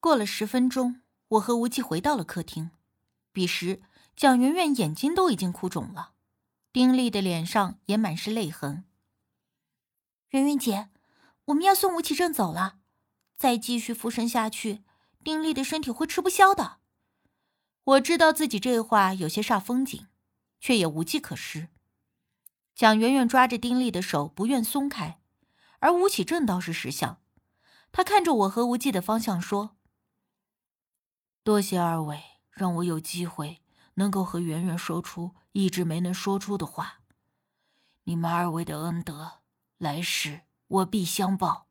过了十分钟，我和无忌回到了客厅。彼时，蒋媛媛眼睛都已经哭肿了，丁力的脸上也满是泪痕。媛媛姐，我们要送吴启正走了，再继续附身下去，丁力的身体会吃不消的。我知道自己这话有些煞风景，却也无计可施。蒋媛媛抓着丁力的手不愿松开，而吴启正倒是识相，他看着我和无忌的方向说。多谢二位，让我有机会能够和圆圆说出一直没能说出的话。你们二位的恩德，来世我必相报。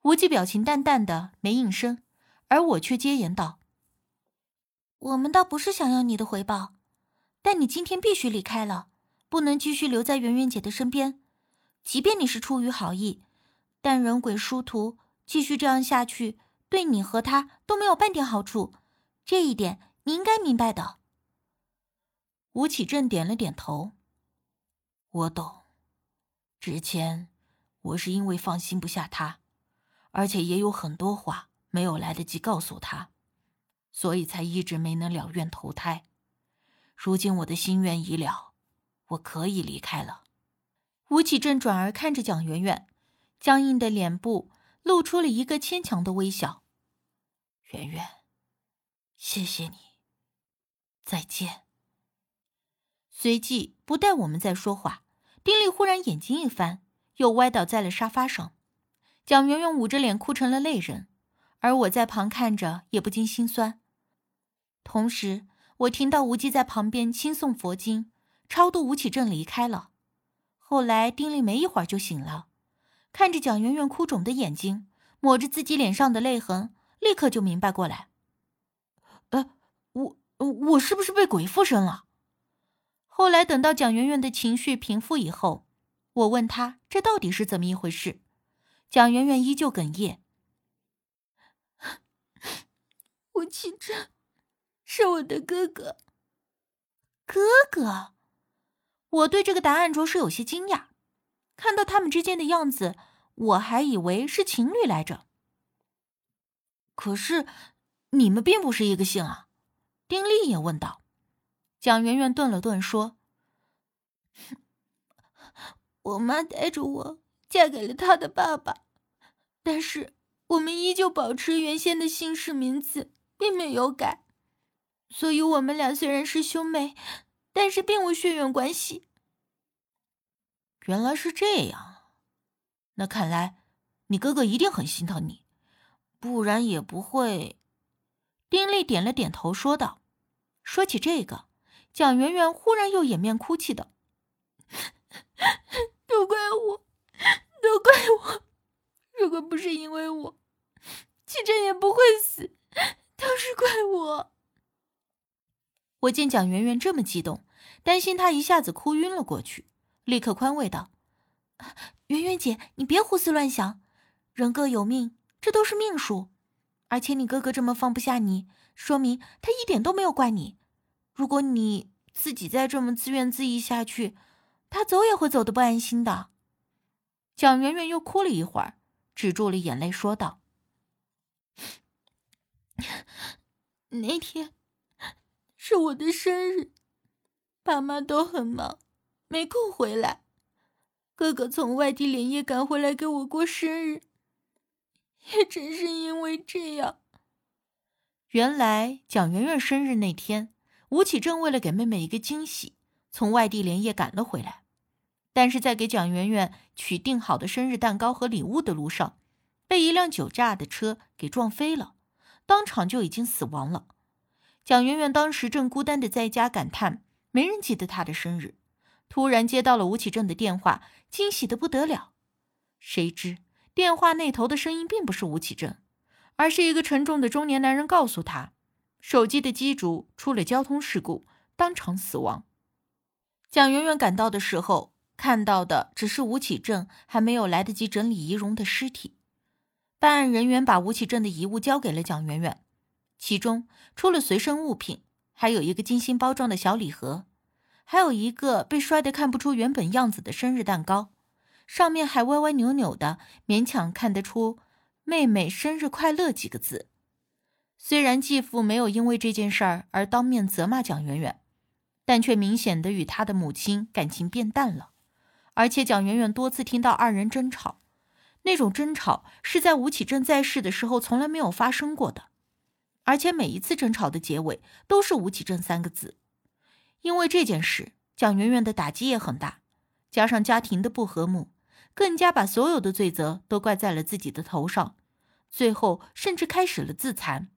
无忌表情淡淡的，没应声，而我却接言道：“我们倒不是想要你的回报，但你今天必须离开了，不能继续留在圆圆姐的身边。即便你是出于好意，但人鬼殊途，继续这样下去。”对你和他都没有半点好处，这一点你应该明白的。吴启正点了点头，我懂。之前我是因为放心不下他，而且也有很多话没有来得及告诉他，所以才一直没能了愿投胎。如今我的心愿已了，我可以离开了。吴启正转而看着蒋媛媛，僵硬的脸部露出了一个牵强的微笑。圆圆，谢谢你。再见。随即，不待我们再说话，丁力忽然眼睛一翻，又歪倒在了沙发上。蒋圆圆捂着脸哭成了泪人，而我在旁看着也不禁心酸。同时，我听到无忌在旁边轻诵佛经，超度吴启正离开了。后来，丁力没一会儿就醒了，看着蒋圆圆哭肿的眼睛，抹着自己脸上的泪痕。立刻就明白过来，呃，我我是不是被鬼附身了？后来等到蒋媛媛的情绪平复以后，我问她这到底是怎么一回事，蒋媛媛依旧哽咽：“吴启正是我的哥哥。”哥哥，我对这个答案着实有些惊讶。看到他们之间的样子，我还以为是情侣来着。可是，你们并不是一个姓啊！丁力也问道。蒋媛媛顿了顿，说：“我妈带着我嫁给了他的爸爸，但是我们依旧保持原先的姓氏名字，并没有改。所以，我们俩虽然是兄妹，但是并无血缘关系。”原来是这样，那看来你哥哥一定很心疼你。不然也不会。丁力点了点头，说道：“说起这个，蒋媛媛忽然又掩面哭泣的，都怪我，都怪我！如果不是因为我，启真也不会死，都是怪我。”我见蒋媛媛这么激动，担心她一下子哭晕了过去，立刻宽慰道：“媛媛姐，你别胡思乱想，人各有命。”这都是命数，而且你哥哥这么放不下你，说明他一点都没有怪你。如果你自己再这么自怨自艾下去，他走也会走的不安心的。蒋圆圆又哭了一会儿，止住了眼泪，说道：“ 那天是我的生日，爸妈都很忙，没空回来。哥哥从外地连夜赶回来给我过生日。” 也正是因为这样，原来蒋媛媛生日那天，吴启正为了给妹妹一个惊喜，从外地连夜赶了回来。但是在给蒋媛媛取订好的生日蛋糕和礼物的路上，被一辆酒驾的车给撞飞了，当场就已经死亡了。蒋媛媛当时正孤单的在家感叹没人记得她的生日，突然接到了吴启正的电话，惊喜的不得了。谁知。电话那头的声音并不是吴启正，而是一个沉重的中年男人告诉他，手机的机主出了交通事故，当场死亡。蒋媛媛赶到的时候，看到的只是吴启正还没有来得及整理仪容的尸体。办案人员把吴启正的遗物交给了蒋媛媛，其中除了随身物品，还有一个精心包装的小礼盒，还有一个被摔得看不出原本样子的生日蛋糕。上面还歪歪扭扭的，勉强看得出“妹妹生日快乐”几个字。虽然继父没有因为这件事儿而当面责骂蒋圆圆，但却明显的与他的母亲感情变淡了。而且蒋圆圆多次听到二人争吵，那种争吵是在吴启正在世的时候从来没有发生过的，而且每一次争吵的结尾都是“吴启正”三个字。因为这件事，蒋圆圆的打击也很大，加上家庭的不和睦，更加把所有的罪责都怪在了自己的头上，最后甚至开始了自残。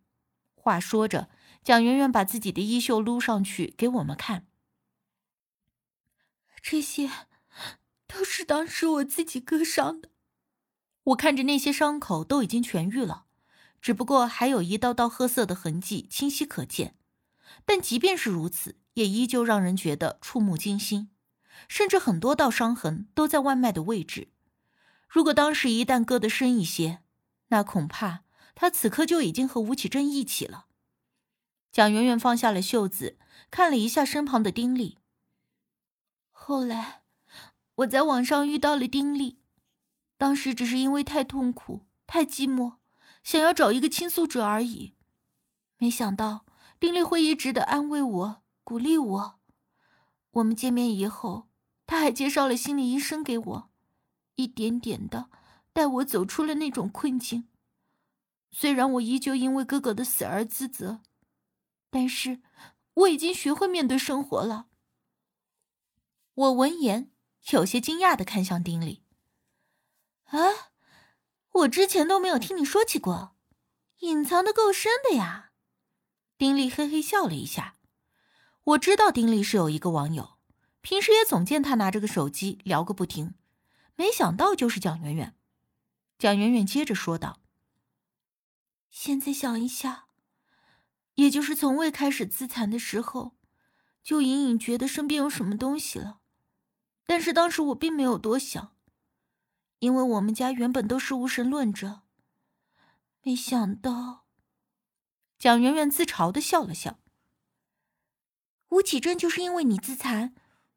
话说着，蒋媛媛把自己的衣袖撸上去给我们看。这些都是当时我自己割伤的。我看着那些伤口都已经痊愈了，只不过还有一道道褐色的痕迹清晰可见。但即便是如此，也依旧让人觉得触目惊心，甚至很多道伤痕都在外脉的位置。如果当时一旦割得深一些，那恐怕……他此刻就已经和吴启正一起了。蒋媛媛放下了袖子，看了一下身旁的丁力。后来，我在网上遇到了丁力，当时只是因为太痛苦、太寂寞，想要找一个倾诉者而已。没想到丁力会一直的安慰我、鼓励我。我们见面以后，他还介绍了心理医生给我，一点点的带我走出了那种困境。虽然我依旧因为哥哥的死而自责，但是我已经学会面对生活了。我闻言有些惊讶的看向丁力：“啊，我之前都没有听你说起过，隐藏的够深的呀。”丁力嘿嘿笑了一下。我知道丁力是有一个网友，平时也总见他拿着个手机聊个不停，没想到就是蒋媛媛。蒋媛媛接着说道。现在想一下，也就是从未开始自残的时候，就隐隐觉得身边有什么东西了。但是当时我并没有多想，因为我们家原本都是无神论者。没想到，蒋媛媛自嘲的笑了笑。吴启正就是因为你自残，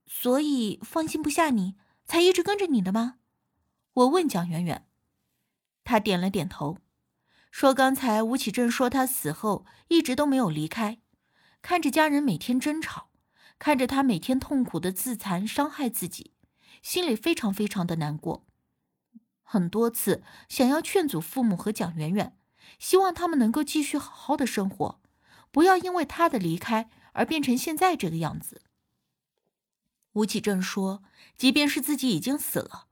所以放心不下你，才一直跟着你的吗？我问蒋媛媛，她点了点头。说：“刚才吴启正说他死后一直都没有离开，看着家人每天争吵，看着他每天痛苦的自残伤害自己，心里非常非常的难过。很多次想要劝阻父母和蒋媛媛，希望他们能够继续好好的生活，不要因为他的离开而变成现在这个样子。”吴启正说：“即便是自己已经死了，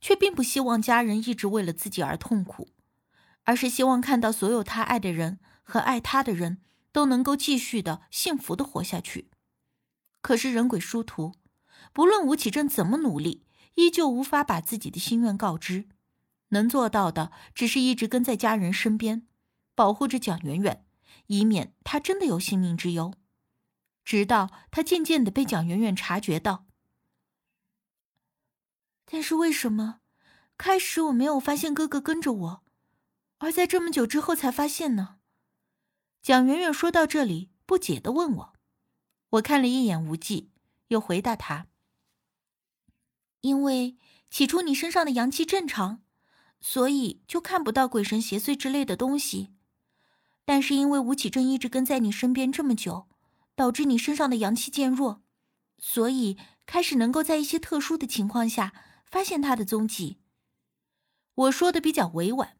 却并不希望家人一直为了自己而痛苦。”而是希望看到所有他爱的人和爱他的人都能够继续的幸福的活下去。可是人鬼殊途，不论吴启正怎么努力，依旧无法把自己的心愿告知。能做到的，只是一直跟在家人身边，保护着蒋媛媛，以免他真的有性命之忧。直到他渐渐的被蒋媛媛察觉到。但是为什么，开始我没有发现哥哥跟着我？而在这么久之后才发现呢？蒋媛媛说到这里，不解的问我。我看了一眼无忌，又回答他：“因为起初你身上的阳气正常，所以就看不到鬼神邪祟之类的东西。但是因为吴启正一直跟在你身边这么久，导致你身上的阳气渐弱，所以开始能够在一些特殊的情况下发现他的踪迹。”我说的比较委婉。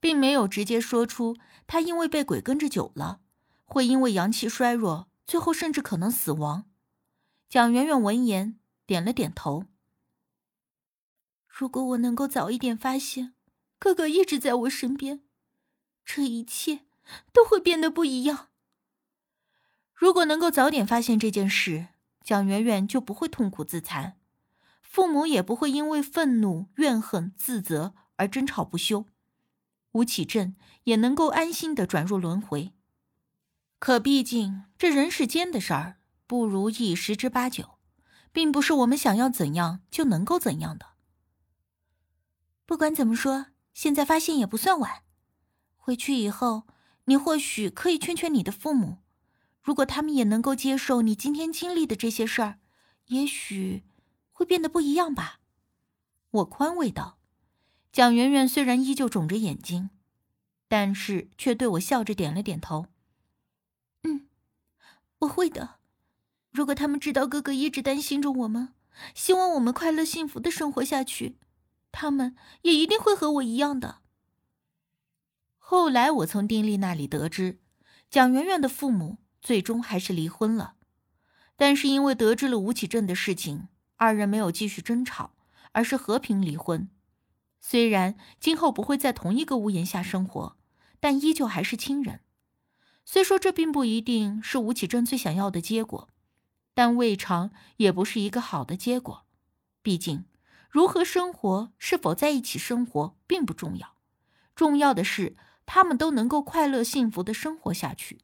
并没有直接说出他因为被鬼跟着久了，会因为阳气衰弱，最后甚至可能死亡。蒋媛媛闻言点了点头。如果我能够早一点发现，哥哥一直在我身边，这一切都会变得不一样。如果能够早点发现这件事，蒋媛媛就不会痛苦自残，父母也不会因为愤怒、怨恨、自责而争吵不休。吴启正也能够安心的转入轮回，可毕竟这人世间的事儿不如意十之八九，并不是我们想要怎样就能够怎样的。不管怎么说，现在发现也不算晚。回去以后，你或许可以劝劝你的父母，如果他们也能够接受你今天经历的这些事儿，也许会变得不一样吧。我宽慰道。蒋媛媛虽然依旧肿着眼睛，但是却对我笑着点了点头。嗯，我会的。如果他们知道哥哥一直担心着我们，希望我们快乐幸福的生活下去，他们也一定会和我一样的。后来我从丁力那里得知，蒋媛媛的父母最终还是离婚了，但是因为得知了吴启正的事情，二人没有继续争吵，而是和平离婚。虽然今后不会在同一个屋檐下生活，但依旧还是亲人。虽说这并不一定是吴启正最想要的结果，但未尝也不是一个好的结果。毕竟，如何生活，是否在一起生活并不重要，重要的是他们都能够快乐幸福的生活下去。